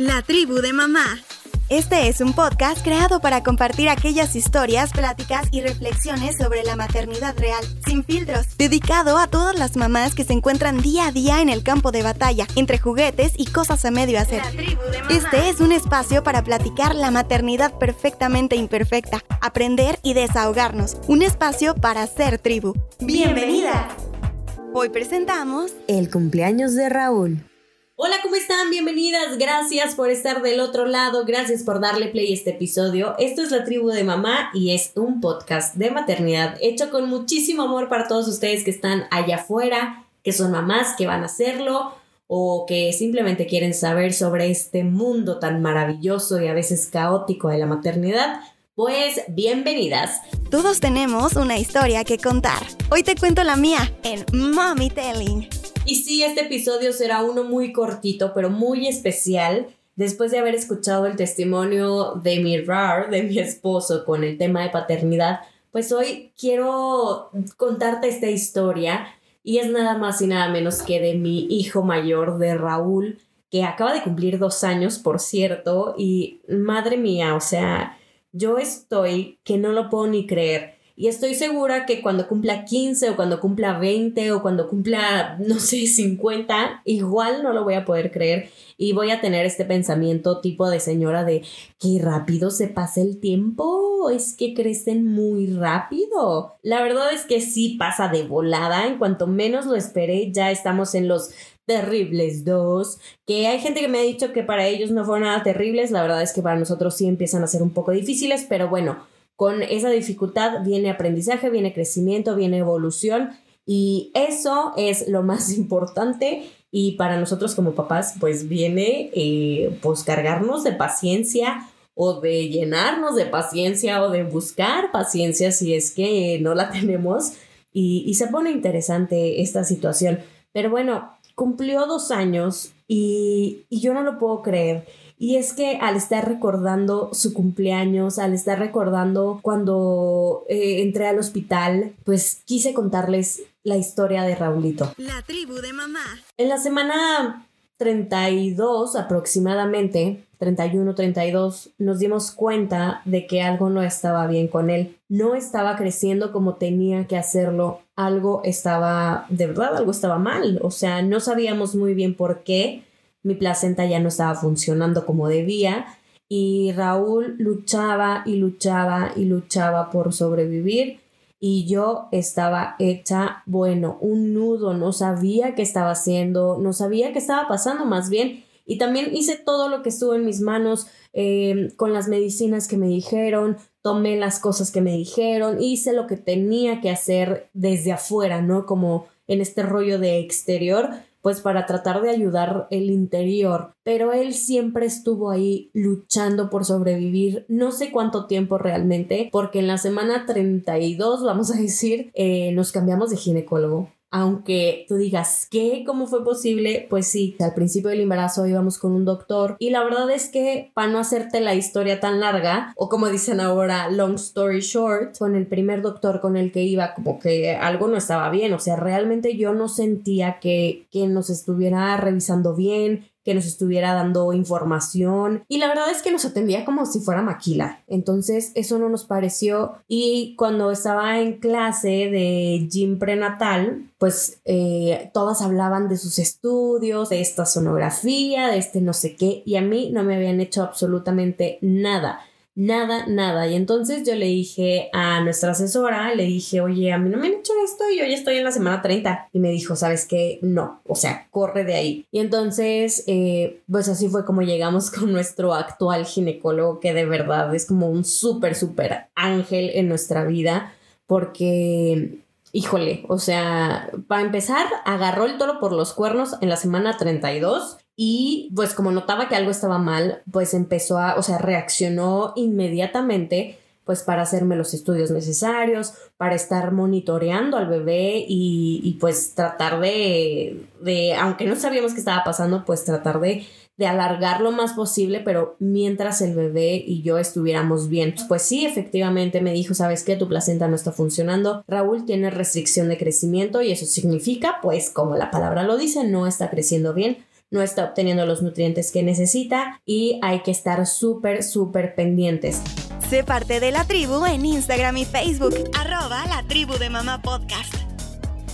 La tribu de mamá. Este es un podcast creado para compartir aquellas historias, pláticas y reflexiones sobre la maternidad real, sin filtros, dedicado a todas las mamás que se encuentran día a día en el campo de batalla, entre juguetes y cosas a medio hacer. Este es un espacio para platicar la maternidad perfectamente imperfecta, aprender y desahogarnos, un espacio para ser tribu. ¡Bienvenida! Hoy presentamos El cumpleaños de Raúl. Hola, ¿cómo están? Bienvenidas. Gracias por estar del otro lado. Gracias por darle play a este episodio. Esto es La Tribu de Mamá y es un podcast de maternidad hecho con muchísimo amor para todos ustedes que están allá afuera, que son mamás, que van a hacerlo o que simplemente quieren saber sobre este mundo tan maravilloso y a veces caótico de la maternidad. Pues bienvenidas. Todos tenemos una historia que contar. Hoy te cuento la mía en Mommy Telling. Y sí, este episodio será uno muy cortito, pero muy especial. Después de haber escuchado el testimonio de mi RAR, de mi esposo, con el tema de paternidad, pues hoy quiero contarte esta historia y es nada más y nada menos que de mi hijo mayor, de Raúl, que acaba de cumplir dos años, por cierto, y madre mía, o sea, yo estoy que no lo puedo ni creer. Y estoy segura que cuando cumpla 15 o cuando cumpla 20 o cuando cumpla, no sé, 50, igual no lo voy a poder creer y voy a tener este pensamiento tipo de señora de qué rápido se pasa el tiempo, es que crecen muy rápido. La verdad es que sí pasa de volada, en cuanto menos lo esperé, ya estamos en los terribles dos, que hay gente que me ha dicho que para ellos no fueron nada terribles, la verdad es que para nosotros sí empiezan a ser un poco difíciles, pero bueno, con esa dificultad viene aprendizaje, viene crecimiento, viene evolución y eso es lo más importante y para nosotros como papás pues viene eh, pues cargarnos de paciencia o de llenarnos de paciencia o de buscar paciencia si es que no la tenemos y, se pone interesante esta situación. Pero bueno, cumplió dos años y, y yo no lo puedo creer. Y es que al estar recordando su cumpleaños, al estar recordando cuando eh, entré al hospital, pues quise contarles la historia de Raulito. La tribu de mamá. En la semana 32 aproximadamente, 31, 32, nos dimos cuenta de que algo no estaba bien con él. No estaba creciendo como tenía que hacerlo. Algo estaba, de verdad, algo estaba mal. O sea, no sabíamos muy bien por qué mi placenta ya no estaba funcionando como debía y Raúl luchaba y luchaba y luchaba por sobrevivir y yo estaba hecha, bueno, un nudo, no sabía qué estaba haciendo, no sabía qué estaba pasando más bien y también hice todo lo que estuvo en mis manos eh, con las medicinas que me dijeron, tomé las cosas que me dijeron, hice lo que tenía que hacer desde afuera, ¿no? Como en este rollo de exterior, pues para tratar de ayudar el interior, pero él siempre estuvo ahí luchando por sobrevivir, no sé cuánto tiempo realmente, porque en la semana 32, vamos a decir, eh, nos cambiamos de ginecólogo aunque tú digas, ¿qué? ¿Cómo fue posible? Pues sí, al principio del embarazo íbamos con un doctor y la verdad es que para no hacerte la historia tan larga, o como dicen ahora, long story short, con el primer doctor con el que iba, como que algo no estaba bien, o sea, realmente yo no sentía que, que nos estuviera revisando bien, que nos estuviera dando información. Y la verdad es que nos atendía como si fuera maquila. Entonces eso no nos pareció. Y cuando estaba en clase de gym prenatal, pues eh, todas hablaban de sus estudios, de esta sonografía, de este no sé qué y a mí no me habían hecho absolutamente nada nada, nada. Y entonces yo le dije a nuestra asesora, le dije, oye, a mí no me han hecho esto y yo ya estoy en la semana 30. Y me dijo, ¿sabes qué? No, o sea, corre de ahí. Y entonces, eh, pues así fue como llegamos con nuestro actual ginecólogo, que de verdad es como un súper, súper ángel en nuestra vida, porque híjole, o sea, para empezar, agarró el toro por los cuernos en la semana 32 y pues como notaba que algo estaba mal, pues empezó a, o sea, reaccionó inmediatamente pues para hacerme los estudios necesarios, para estar monitoreando al bebé y, y pues tratar de, de, aunque no sabíamos qué estaba pasando, pues tratar de de alargar lo más posible, pero mientras el bebé y yo estuviéramos bien. Pues sí, efectivamente me dijo, ¿sabes qué? Tu placenta no está funcionando. Raúl tiene restricción de crecimiento y eso significa, pues como la palabra lo dice, no está creciendo bien no está obteniendo los nutrientes que necesita y hay que estar súper, súper pendientes. Sé parte de la tribu en Instagram y Facebook, arroba la tribu de mamá podcast.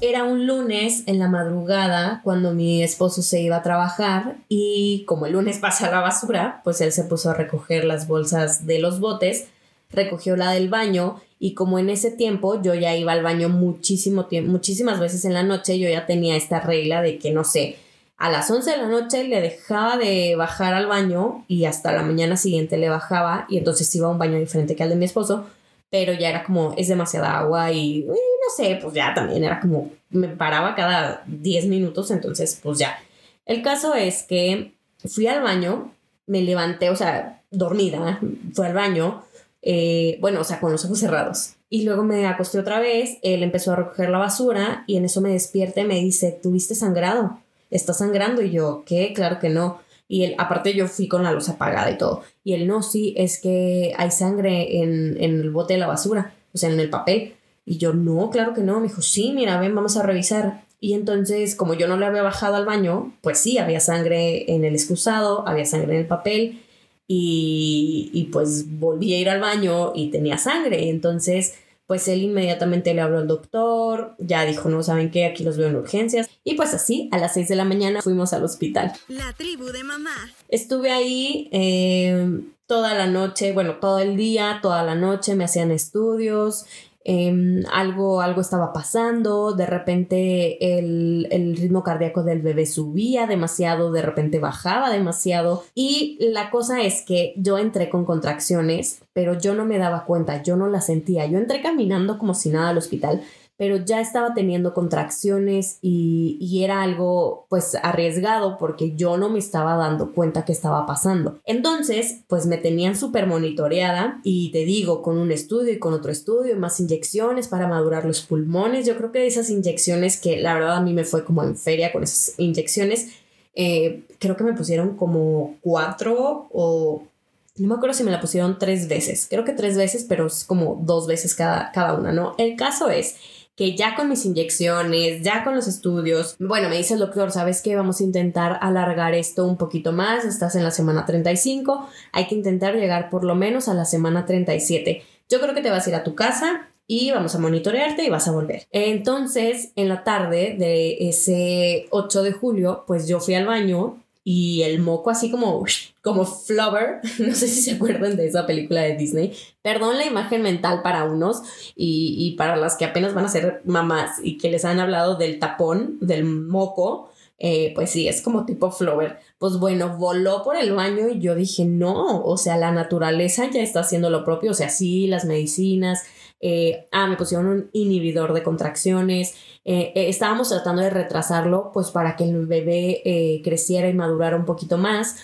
Era un lunes en la madrugada cuando mi esposo se iba a trabajar y como el lunes pasa la basura, pues él se puso a recoger las bolsas de los botes, recogió la del baño y como en ese tiempo yo ya iba al baño muchísimo tiempo, muchísimas veces en la noche, yo ya tenía esta regla de que no sé, a las 11 de la noche le dejaba de bajar al baño y hasta la mañana siguiente le bajaba y entonces iba a un baño diferente que al de mi esposo, pero ya era como es demasiada agua y no sé, pues ya también era como, me paraba cada 10 minutos, entonces pues ya. El caso es que fui al baño, me levanté, o sea, dormida, fui al baño, eh, bueno, o sea, con los ojos cerrados. Y luego me acosté otra vez, él empezó a recoger la basura y en eso me despierta y me dice, ¿tuviste sangrado? ¿Estás sangrando? Y yo, ¿qué? Claro que no. Y él, aparte yo fui con la luz apagada y todo. Y él, no, sí, es que hay sangre en, en el bote de la basura, o sea, en el papel. Y yo, no, claro que no. Me dijo, sí, mira, ven, vamos a revisar. Y entonces, como yo no le había bajado al baño, pues sí, había sangre en el excusado, había sangre en el papel. Y, y pues volví a ir al baño y tenía sangre. Entonces, pues él inmediatamente le habló al doctor, ya dijo, no saben qué, aquí los veo en urgencias. Y pues así, a las 6 de la mañana fuimos al hospital. La tribu de mamá. Estuve ahí eh, toda la noche, bueno, todo el día, toda la noche, me hacían estudios, Em, algo, algo estaba pasando, de repente el, el, ritmo cardíaco del bebé subía demasiado, de repente bajaba demasiado. Y la cosa es que yo entré con contracciones, pero yo no me daba cuenta, yo no las sentía, yo entré caminando como si nada al hospital, pero ya estaba teniendo contracciones y, era algo pues arriesgado porque yo no me estaba dando cuenta que estaba pasando. Entonces, pues me tenían súper monitoreada y te digo, con un estudio y con otro estudio, más inyecciones para madurar los pulmones. Yo creo que esas inyecciones que la verdad a mí me fue como en feria con esas inyecciones, eh, creo que me pusieron como cuatro o no me acuerdo si me la pusieron tres veces, creo que tres veces, pero es como dos veces cada, cada una, ¿no? El caso es que ya con mis inyecciones, ya con los estudios, bueno, me dice el doctor, ¿sabes qué? Vamos a intentar alargar esto un poquito más, estás en la semana 35, hay que intentar llegar por lo menos a la semana 37. Yo creo que te vas a ir a tu casa y vamos a monitorearte y vas a volver. Entonces, en la tarde de ese 8 de julio, pues yo fui al baño y el moco así como, como Flower, no sé si se acuerdan de esa película de Disney, perdón la imagen mental para unos y, y para las que apenas van a ser mamás y que les han hablado del tapón, del moco, eh, pues sí, es como tipo Flower. Pues bueno, voló por el baño y yo dije, no, o sea, la naturaleza ya está haciendo lo propio, o sea, sí, las medicinas, eh, ah, me pusieron un inhibidor de contracciones, eh, eh, estábamos tratando de retrasarlo pues para que el bebé eh, creciera y madurara un poquito más,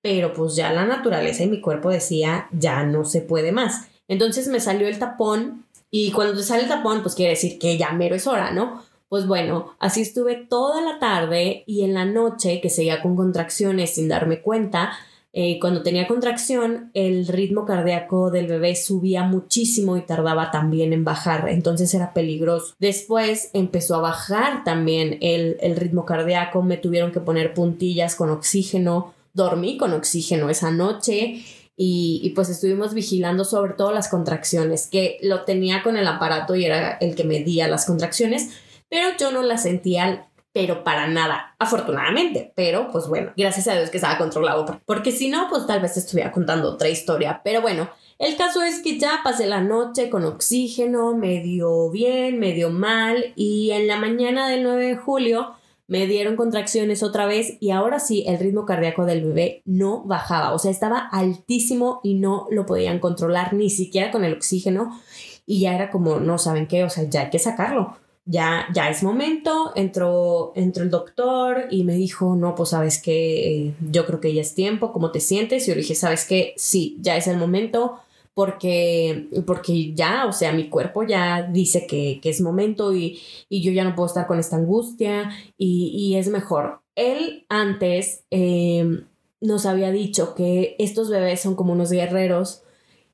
pero pues ya la naturaleza y mi cuerpo decía ya no se puede más. Entonces me salió el tapón y cuando te sale el tapón pues quiere decir que ya mero es hora, ¿no? Pues bueno, así estuve toda la tarde y en la noche que seguía con contracciones sin darme cuenta, eh, cuando tenía contracción, el ritmo cardíaco del bebé subía muchísimo y tardaba también en bajar, entonces era peligroso. Después empezó a bajar también el, el ritmo cardíaco, me tuvieron que poner puntillas con oxígeno, dormí con oxígeno esa noche y, y, pues estuvimos vigilando sobre todo las contracciones, que lo tenía con el aparato y era el que medía las contracciones, pero yo no las sentía pero para nada, afortunadamente. Pero pues bueno, gracias a Dios que estaba controlado, porque si no, pues tal vez estuviera contando otra historia. Pero bueno, el caso es que ya pasé la noche con oxígeno, medio bien, medio mal, y en la mañana del 9 de julio me dieron contracciones otra vez y ahora sí el ritmo cardíaco del bebé no bajaba, o sea, estaba altísimo y no lo podían controlar ni siquiera con el oxígeno y ya era como, no saben qué, o sea, ya hay que sacarlo ya, ya es momento, entró, entró el doctor y me dijo, no, pues sabes que eh, yo creo que ya es tiempo, ¿cómo te sientes? Y yo le dije, sabes que sí, ya es el momento porque, porque ya, o sea, mi cuerpo ya dice que, que es momento y, y, yo ya no puedo estar con esta angustia y, y es mejor. Él antes eh, nos había dicho que estos bebés son como unos guerreros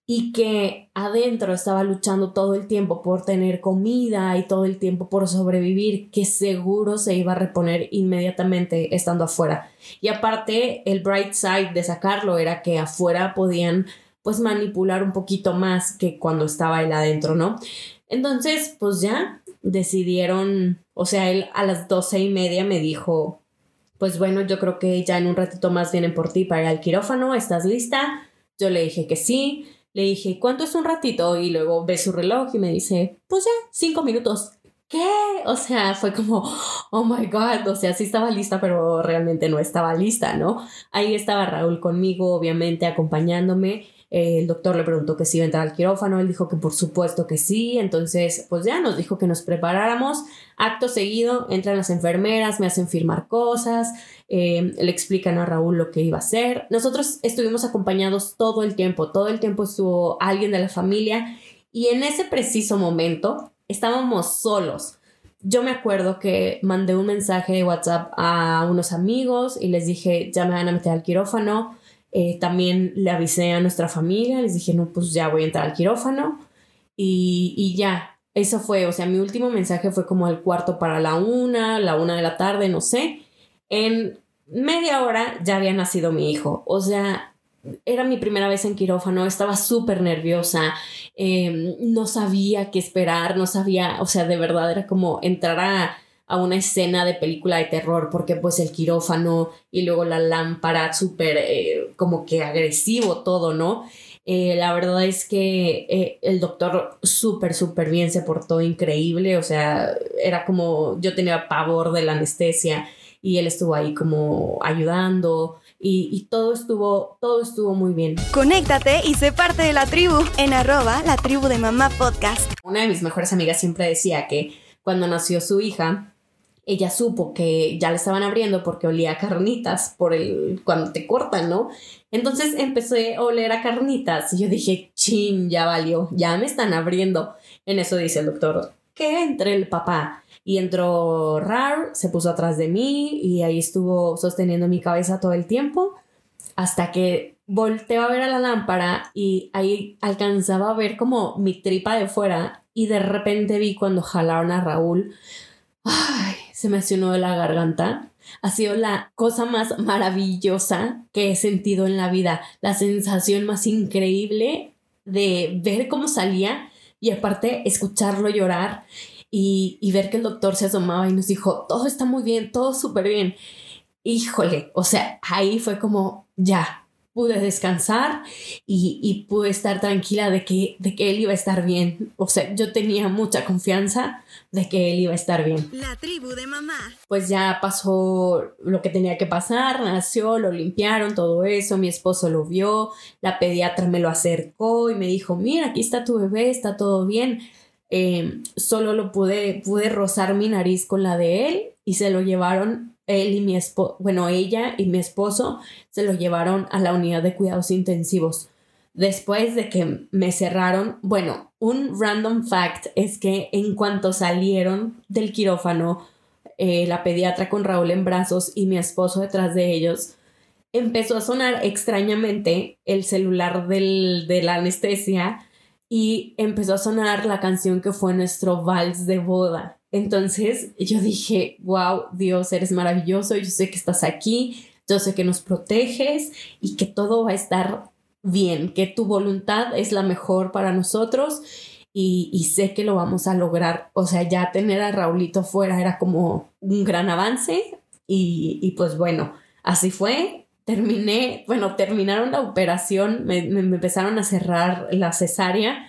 y que adentro estaba luchando todo el tiempo por tener comida y todo el tiempo por sobrevivir, que seguro se iba a reponer inmediatamente estando afuera. Y aparte, el bright side de sacarlo era que afuera podían pues manipular un poquito más que cuando estaba él adentro, ¿no? Entonces, pues ya decidieron, o sea, él a las doce y media me dijo, pues bueno, yo creo que ya en un ratito más vienen por ti para ir al quirófano, ¿estás lista? Yo le dije que sí, le dije, ¿cuánto es un ratito? Y luego ve su reloj y me dice, pues ya, cinco minutos. ¿Qué? O sea, fue como, oh my God, o sea, sí estaba lista, pero realmente no estaba lista, ¿no? Ahí estaba Raúl conmigo, obviamente, acompañándome el doctor le preguntó que si iba a entrar al quirófano, él dijo que por supuesto que sí, entonces pues ya nos dijo que nos preparáramos. Acto seguido, entran las enfermeras, me hacen firmar cosas, eh, le explican a Raúl lo que iba a hacer. Nosotros estuvimos acompañados todo el tiempo, todo el tiempo estuvo alguien de la familia y en ese preciso momento estábamos solos. Yo me acuerdo que mandé un mensaje de WhatsApp a unos amigos y les dije, ya me van a meter al quirófano eh, también le avisé a nuestra familia, les dije, no, pues ya voy a entrar al quirófano y, y ya, eso fue, o sea, mi último mensaje fue como el cuarto para la una, la una de la tarde, no sé. En media hora ya había nacido mi hijo, o sea, era mi primera vez en quirófano, estaba súper nerviosa, em, no sabía qué esperar, no sabía, o sea, de verdad era como entrar a a una escena de película de terror porque pues el quirófano y luego la lámpara súper eh, como que agresivo todo, ¿no? Eh, la verdad es que eh, el doctor súper, súper bien se portó increíble, o sea, era como yo tenía pavor de la anestesia y él estuvo ahí como ayudando. Y, y, todo estuvo, todo estuvo muy bien. Conéctate y sé parte de la tribu en arroba la tribu de mamá podcast. Una de mis mejores amigas siempre decía que cuando nació su hija, ella supo que ya le estaban abriendo porque olía a carnitas por el cuando te cortan, ¿no? Entonces empecé a oler a carnitas y yo dije, chin, ya valió, ya me están abriendo. En eso dice el doctor, que entre el papá. Y entró Rar, se puso atrás de mí y ahí estuvo sosteniendo mi cabeza todo el tiempo hasta que volteó a ver a la lámpara y ahí alcanzaba a ver como mi tripa de fuera y de repente vi cuando jalaron a Raúl. Ay, se me hace de la garganta. Ha sido la cosa más maravillosa que he sentido en la vida. La sensación más increíble de ver cómo salía y aparte escucharlo llorar y, y ver que el doctor se asomaba y nos dijo, todo está muy bien, todo súper bien. Híjole, o sea, ahí fue como, ya, pude descansar y, pude estar tranquila de que, de que él iba a estar bien. O sea, yo tenía mucha confianza de que él iba a estar bien. La tribu de mamá. Pues ya pasó lo que tenía que pasar, nació, lo limpiaron, todo eso, mi esposo lo vio, la pediatra me lo acercó y me dijo, mira, aquí está tu bebé, está todo bien. Eh, solo lo pude, pude rozar mi nariz con la de él y se lo llevaron él y mi esposo, bueno, ella y mi esposo se lo llevaron a la unidad de cuidados intensivos. Después de que me cerraron, bueno, un random fact es que en cuanto salieron del quirófano, eh, la pediatra con Raúl en brazos y mi esposo detrás de ellos, empezó a sonar extrañamente el celular del, de la anestesia y empezó a sonar la canción que fue nuestro vals de boda. Entonces yo dije, wow, Dios, eres maravilloso, yo sé que estás aquí, yo sé que nos proteges y que todo va a estar bien, que tu voluntad es la mejor para nosotros y, sé que lo vamos a lograr. O sea, ya tener a Raulito fuera era como un gran avance y, pues bueno, así fue. Terminé, bueno, terminaron la operación, me, me empezaron a cerrar la cesárea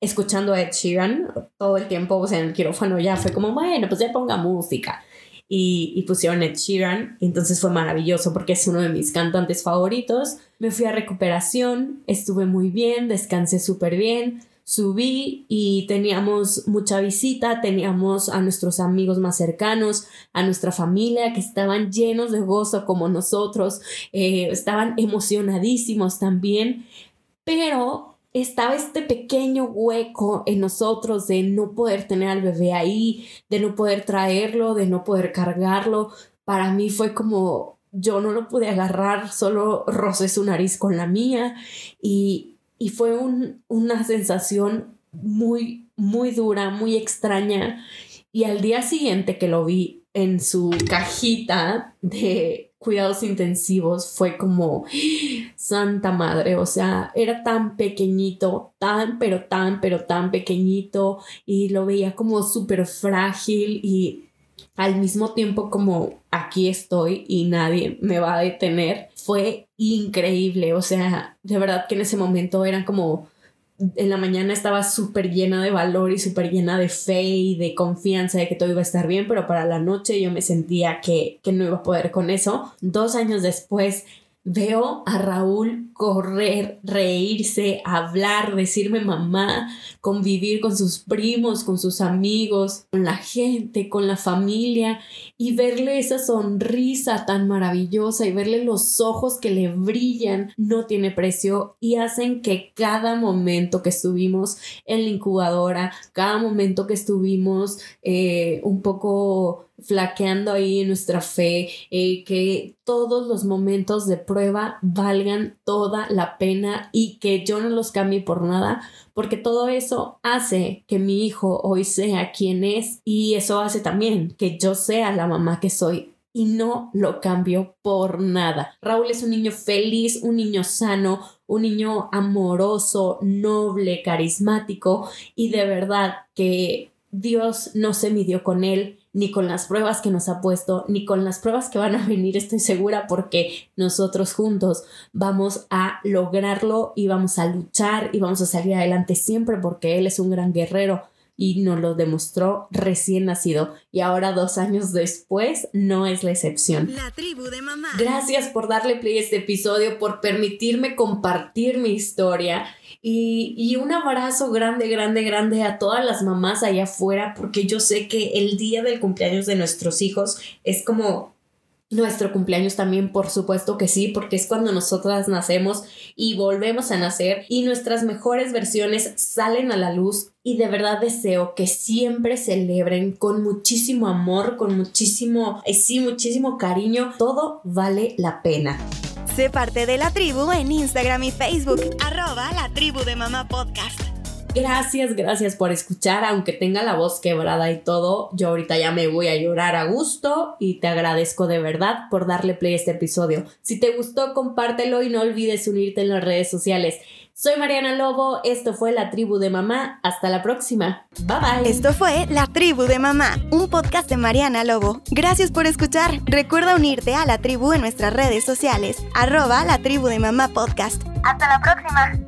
escuchando a Ed Sheeran todo el tiempo, o sea, en el quirófano ya fue como, bueno, pues ya ponga música. Y, y, pusieron Ed Sheeran, entonces fue maravilloso porque es uno de mis cantantes favoritos. Me fui a recuperación, estuve muy bien, descansé súper bien, subí y teníamos mucha visita, teníamos a nuestros amigos más cercanos, a nuestra familia que estaban llenos de gozo como nosotros, eh, estaban emocionadísimos también, pero estaba este pequeño hueco en nosotros de no poder tener al bebé ahí, de no poder traerlo, de no poder cargarlo. Para mí fue como yo no lo pude agarrar, solo rocé su nariz con la mía y, y fue una sensación muy, muy dura, muy extraña. Y al día siguiente que lo vi en su cajita de cuidados intensivos fue como santa madre, o sea, era tan pequeñito, tan, pero tan, pero tan pequeñito y lo veía como súper frágil y al mismo tiempo como aquí estoy y nadie me va a detener, fue increíble, o sea, de verdad que en ese momento eran como en la mañana estaba súper llena de valor y súper llena de fe y de confianza de que todo iba a estar bien, pero para la noche yo me sentía que, que no iba a poder con eso. Dos años después Veo a Raúl correr, reírse, hablar, decirme mamá, convivir con sus primos, con sus amigos, con la gente, con la familia y verle esa sonrisa tan maravillosa y verle los ojos que le brillan no tiene precio y hacen que cada momento que estuvimos en la incubadora, cada momento que estuvimos eh, un poco flaqueando ahí nuestra fe, eh, que todos los momentos de prueba valgan toda la pena y que yo no los cambie por nada, porque todo eso hace que mi hijo hoy sea quien es y eso hace también que yo sea la mamá que soy y no lo cambio por nada. Raúl es un niño feliz, un niño sano, un niño amoroso, noble, carismático y de verdad que Dios no se midió con él ni con las pruebas que nos ha puesto, ni con las pruebas que van a venir, estoy segura, porque nosotros juntos vamos a lograrlo y vamos a luchar y vamos a salir adelante siempre porque Él es un gran guerrero y nos lo demostró recién nacido y ahora dos años después no es la excepción. La tribu de mamá. Gracias por darle play a este episodio, por permitirme compartir mi historia y, y un abrazo grande, grande, grande a todas las mamás allá afuera porque yo sé que el día del cumpleaños de nuestros hijos es como nuestro cumpleaños también, por supuesto que sí, porque es cuando nosotras nacemos y volvemos a nacer y nuestras mejores versiones salen a la luz y de verdad deseo que siempre celebren con muchísimo amor, con muchísimo, eh, sí, muchísimo cariño. Todo vale la pena. Sé parte de la tribu en Instagram y Facebook, arroba la tribu de mamá podcast. Gracias, gracias por escuchar, aunque tenga la voz quebrada y todo, yo ahorita ya me voy a llorar a gusto y te agradezco de verdad por darle play a este episodio. Si te gustó, compártelo y no olvides unirte en las redes sociales. Soy Mariana Lobo, esto fue La Tribu de Mamá, hasta la próxima. Bye bye. Esto fue La Tribu de Mamá, un podcast de Mariana Lobo. Gracias por escuchar. Recuerda unirte a la tribu en nuestras redes sociales, arroba la tribu de mamá podcast. Hasta la próxima.